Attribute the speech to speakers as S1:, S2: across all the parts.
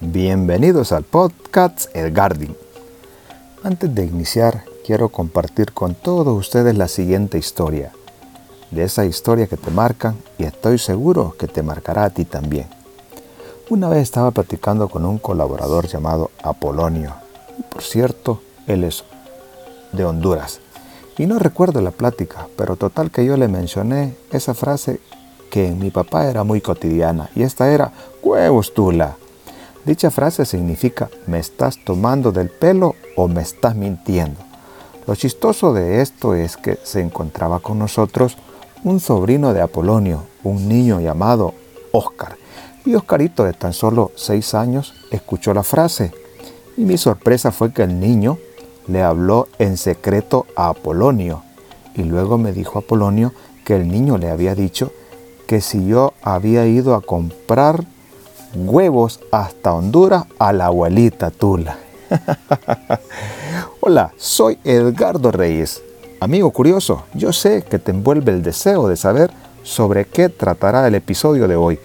S1: Bienvenidos al podcast El Garden. Antes de iniciar, quiero compartir con todos ustedes la siguiente historia. De esa historia que te marcan y estoy seguro que te marcará a ti también. Una vez estaba platicando con un colaborador llamado Apolonio. por cierto, él es de Honduras. Y no recuerdo la plática, pero total que yo le mencioné esa frase que en mi papá era muy cotidiana y esta era huevos tula. Dicha frase significa me estás tomando del pelo o me estás mintiendo. Lo chistoso de esto es que se encontraba con nosotros un sobrino de Apolonio, un niño llamado Oscar. Y Oscarito de tan solo seis años escuchó la frase y mi sorpresa fue que el niño le habló en secreto a Apolonio y luego me dijo Apolonio que el niño le había dicho que si yo había ido a comprar huevos hasta Honduras a la abuelita Tula. Hola, soy Edgardo Reyes. Amigo curioso, yo sé que te envuelve el deseo de saber sobre qué tratará el episodio de hoy.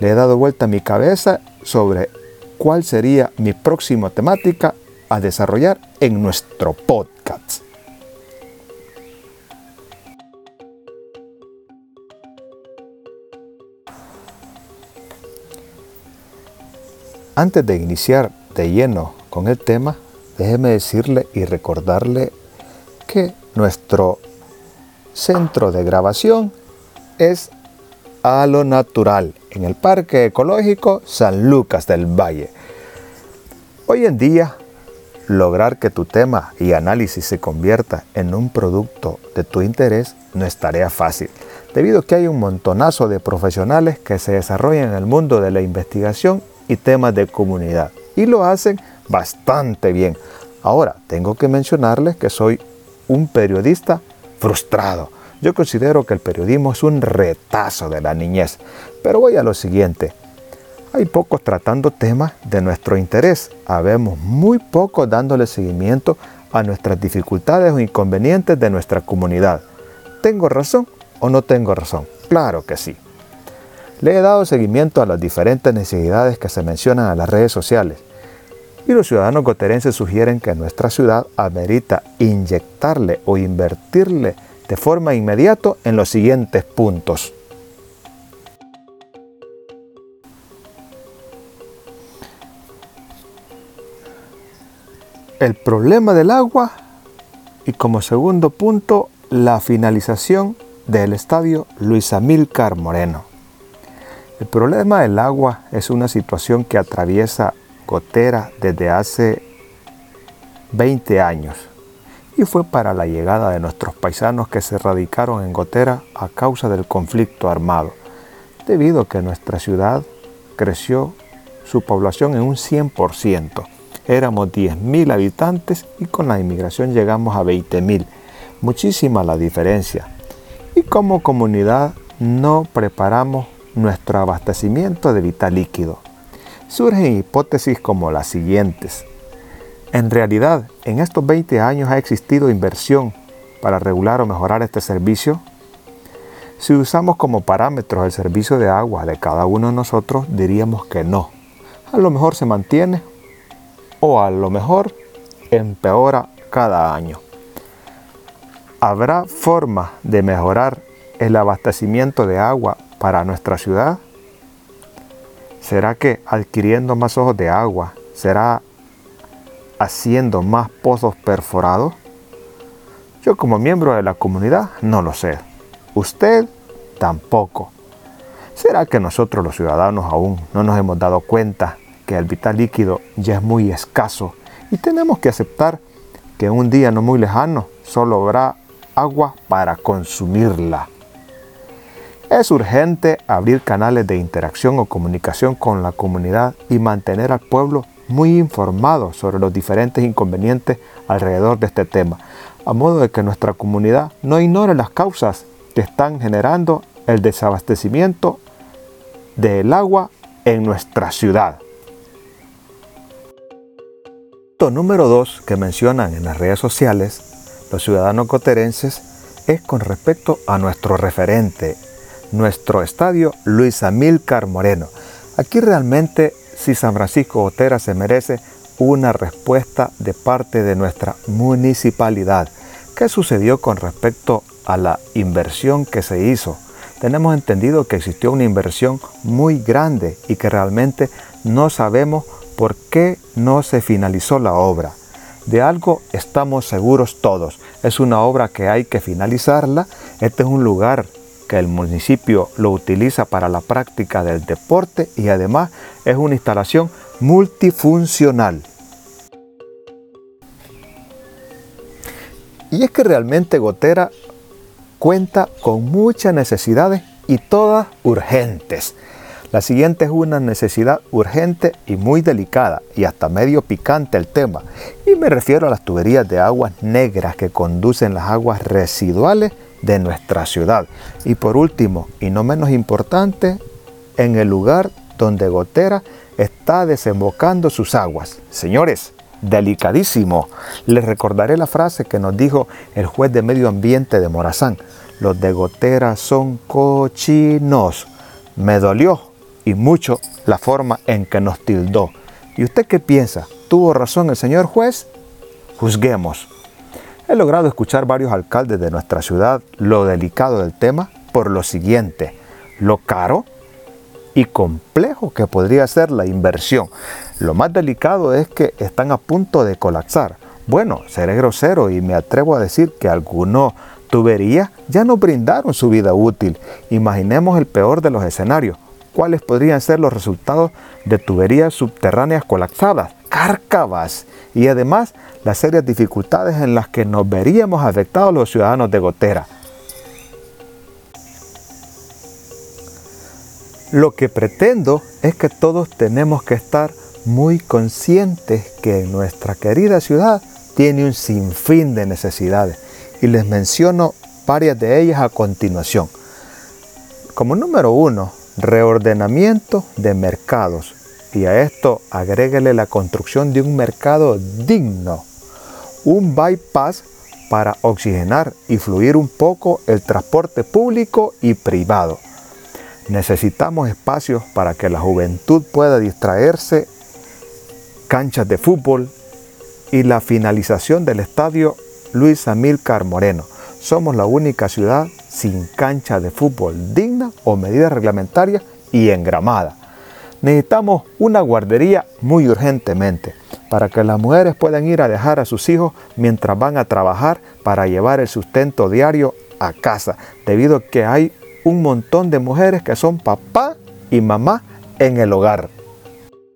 S1: Le he dado vuelta a mi cabeza sobre cuál sería mi próxima temática a desarrollar en nuestro podcast. Antes de iniciar de lleno con el tema, déjeme decirle y recordarle que nuestro centro de grabación es a lo natural en el Parque Ecológico San Lucas del Valle. Hoy en día, lograr que tu tema y análisis se convierta en un producto de tu interés no es tarea fácil, debido a que hay un montonazo de profesionales que se desarrollan en el mundo de la investigación temas de comunidad. Y lo hacen bastante bien. Ahora, tengo que mencionarles que soy un periodista frustrado. Yo considero que el periodismo es un retazo de la niñez. Pero voy a lo siguiente. Hay pocos tratando temas de nuestro interés. Habemos muy pocos dándole seguimiento a nuestras dificultades o inconvenientes de nuestra comunidad. ¿Tengo razón o no tengo razón? Claro que sí. Le he dado seguimiento a las diferentes necesidades que se mencionan en las redes sociales y los ciudadanos goterenses sugieren que nuestra ciudad amerita inyectarle o invertirle de forma inmediata en los siguientes puntos. El problema del agua y como segundo punto la finalización del estadio Luis Amílcar Moreno. El problema del agua es una situación que atraviesa Gotera desde hace 20 años y fue para la llegada de nuestros paisanos que se radicaron en Gotera a causa del conflicto armado, debido a que nuestra ciudad creció su población en un 100%. Éramos 10.000 habitantes y con la inmigración llegamos a 20.000. Muchísima la diferencia. Y como comunidad no preparamos nuestro abastecimiento de vital líquido. Surgen hipótesis como las siguientes. En realidad, en estos 20 años ha existido inversión para regular o mejorar este servicio. Si usamos como parámetros el servicio de agua de cada uno de nosotros, diríamos que no. A lo mejor se mantiene o a lo mejor empeora cada año. ¿Habrá forma de mejorar el abastecimiento de agua para nuestra ciudad? ¿Será que adquiriendo más ojos de agua será haciendo más pozos perforados? Yo como miembro de la comunidad no lo sé. Usted tampoco. ¿Será que nosotros los ciudadanos aún no nos hemos dado cuenta que el vital líquido ya es muy escaso y tenemos que aceptar que un día no muy lejano solo habrá agua para consumirla? Es urgente abrir canales de interacción o comunicación con la comunidad y mantener al pueblo muy informado sobre los diferentes inconvenientes alrededor de este tema, a modo de que nuestra comunidad no ignore las causas que están generando el desabastecimiento del agua en nuestra ciudad. Punto número dos que mencionan en las redes sociales los ciudadanos coterenses es con respecto a nuestro referente nuestro estadio Luis Amílcar Moreno. Aquí realmente si San Francisco Gotera se merece una respuesta de parte de nuestra municipalidad. ¿Qué sucedió con respecto a la inversión que se hizo? Tenemos entendido que existió una inversión muy grande y que realmente no sabemos por qué no se finalizó la obra. De algo estamos seguros todos. Es una obra que hay que finalizarla. Este es un lugar que el municipio lo utiliza para la práctica del deporte y además es una instalación multifuncional. Y es que realmente Gotera cuenta con muchas necesidades y todas urgentes. La siguiente es una necesidad urgente y muy delicada y hasta medio picante el tema. Y me refiero a las tuberías de aguas negras que conducen las aguas residuales de nuestra ciudad. Y por último, y no menos importante, en el lugar donde Gotera está desembocando sus aguas. Señores, delicadísimo. Les recordaré la frase que nos dijo el juez de medio ambiente de Morazán. Los de Gotera son cochinos. Me dolió y mucho la forma en que nos tildó. ¿Y usted qué piensa? ¿Tuvo razón el señor juez? Juzguemos. He logrado escuchar varios alcaldes de nuestra ciudad lo delicado del tema por lo siguiente, lo caro y complejo que podría ser la inversión. Lo más delicado es que están a punto de colapsar. Bueno, seré grosero y me atrevo a decir que algunos tuberías ya no brindaron su vida útil. Imaginemos el peor de los escenarios cuáles podrían ser los resultados de tuberías subterráneas colapsadas, cárcavas y además las serias dificultades en las que nos veríamos afectados los ciudadanos de Gotera. Lo que pretendo es que todos tenemos que estar muy conscientes que nuestra querida ciudad tiene un sinfín de necesidades y les menciono varias de ellas a continuación. Como número uno, reordenamiento de mercados. Y a esto agréguele la construcción de un mercado digno, un bypass para oxigenar y fluir un poco el transporte público y privado. Necesitamos espacios para que la juventud pueda distraerse, canchas de fútbol y la finalización del estadio Luis Amílcar Moreno. Somos la única ciudad sin cancha de fútbol digna o medidas reglamentarias y engramada. Necesitamos una guardería muy urgentemente para que las mujeres puedan ir a dejar a sus hijos mientras van a trabajar para llevar el sustento diario a casa, debido a que hay un montón de mujeres que son papá y mamá en el hogar.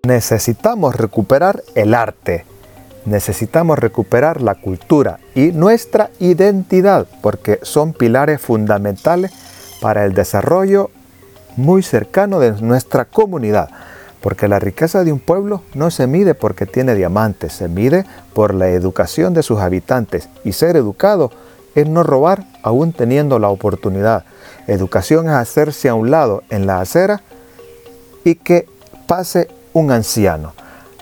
S1: Necesitamos recuperar el arte, necesitamos recuperar la cultura y nuestra identidad, porque son pilares fundamentales para el desarrollo muy cercano de nuestra comunidad. Porque la riqueza de un pueblo no se mide porque tiene diamantes, se mide por la educación de sus habitantes. Y ser educado es no robar aún teniendo la oportunidad. Educación es hacerse a un lado en la acera y que pase un anciano.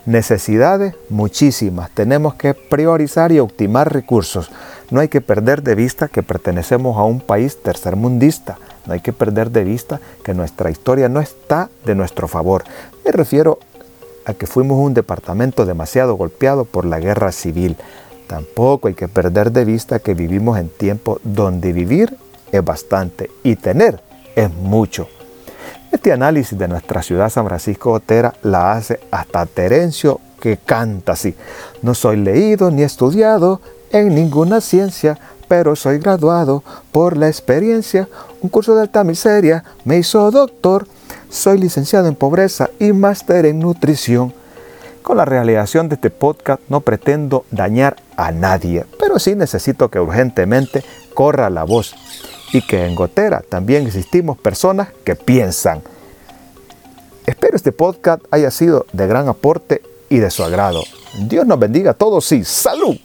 S1: Necesidades muchísimas. Tenemos que priorizar y optimar recursos. No hay que perder de vista que pertenecemos a un país tercermundista. No hay que perder de vista que nuestra historia no está de nuestro favor. Me refiero a que fuimos un departamento demasiado golpeado por la guerra civil. Tampoco hay que perder de vista que vivimos en tiempos donde vivir es bastante y tener es mucho. Este análisis de nuestra ciudad San Francisco Otera la hace hasta Terencio que canta así. No soy leído ni estudiado en ninguna ciencia, pero soy graduado por la experiencia. Un curso de alta miseria me hizo doctor. Soy licenciado en pobreza y máster en nutrición. Con la realización de este podcast no pretendo dañar a nadie, pero sí necesito que urgentemente corra la voz y que en Gotera también existimos personas que piensan. Espero este podcast haya sido de gran aporte y de su agrado. Dios nos bendiga a todos y salud.